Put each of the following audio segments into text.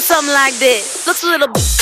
something like this. Looks a little.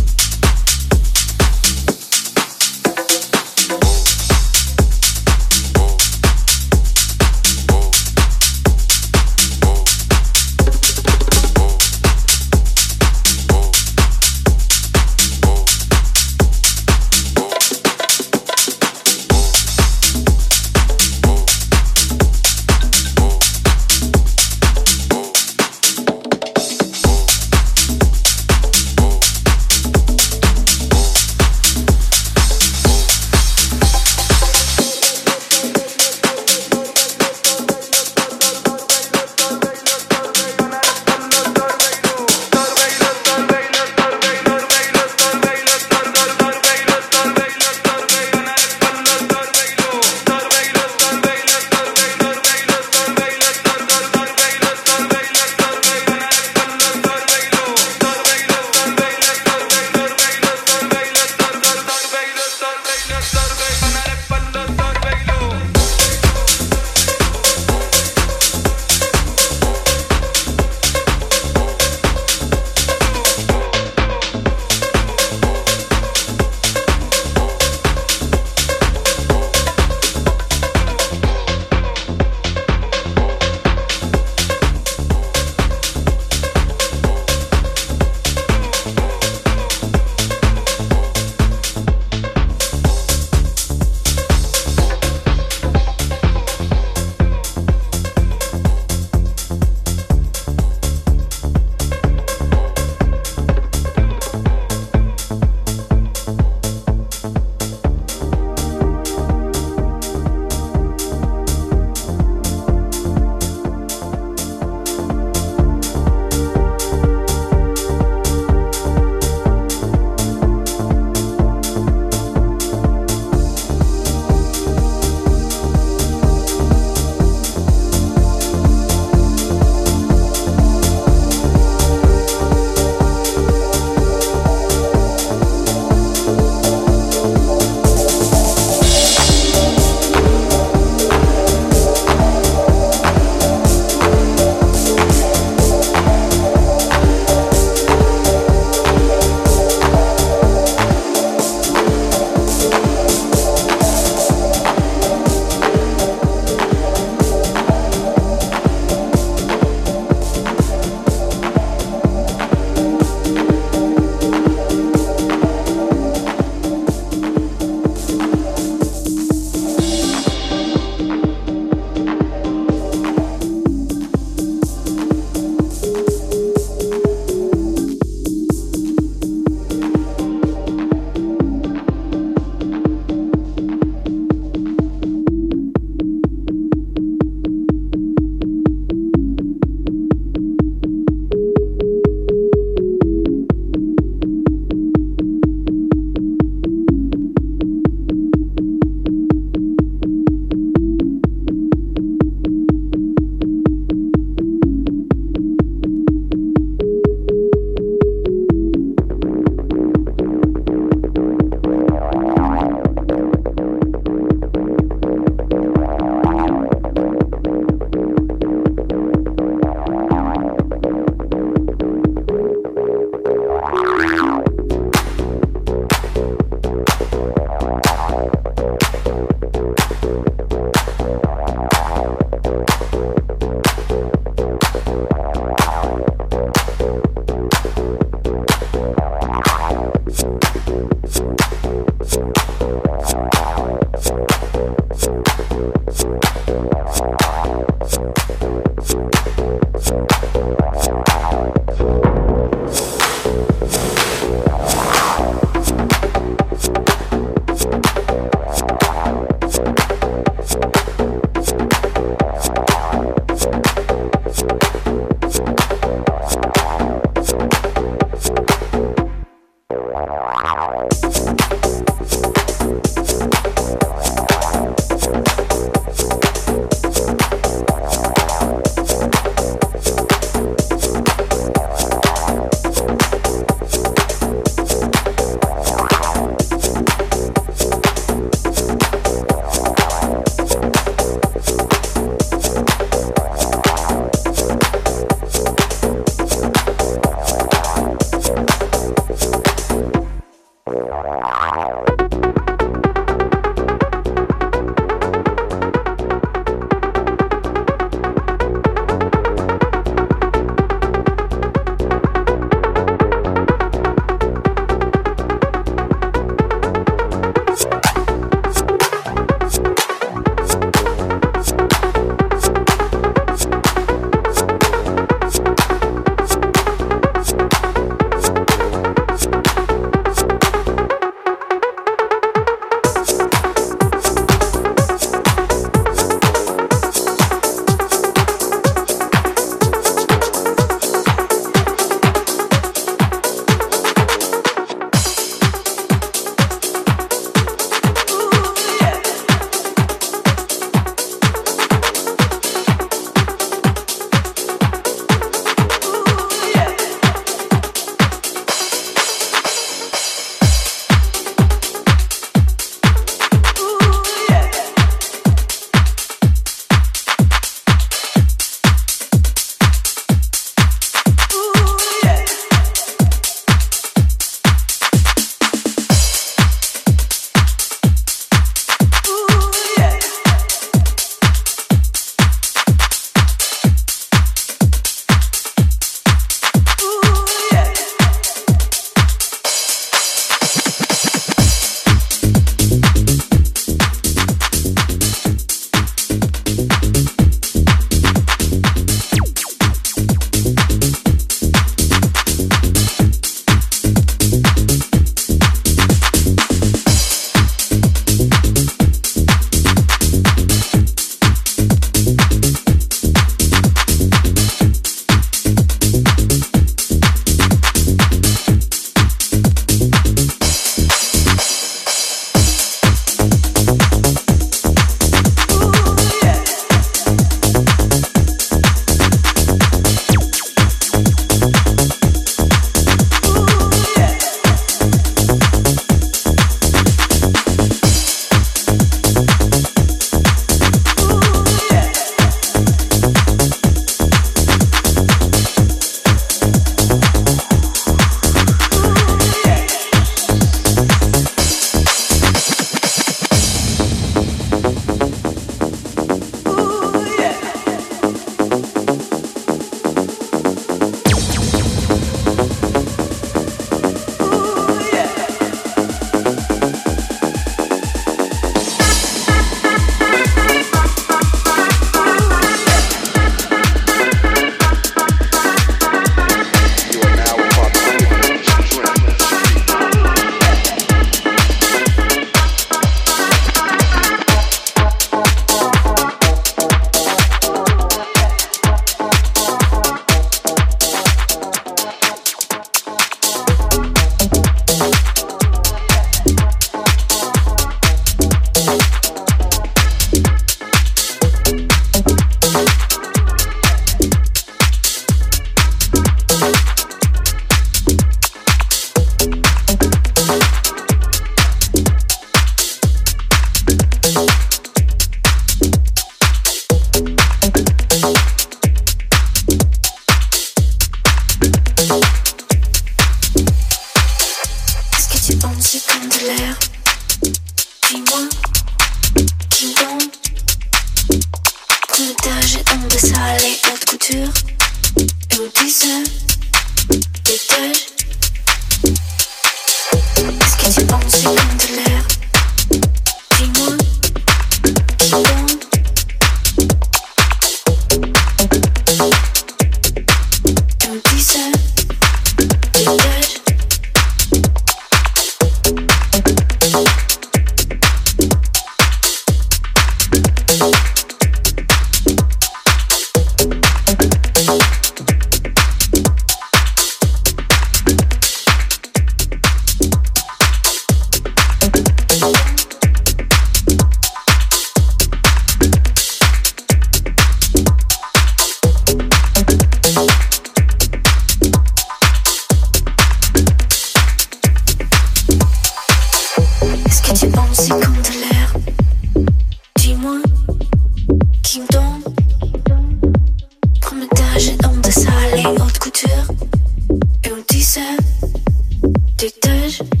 touch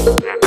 Yeah.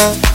Thank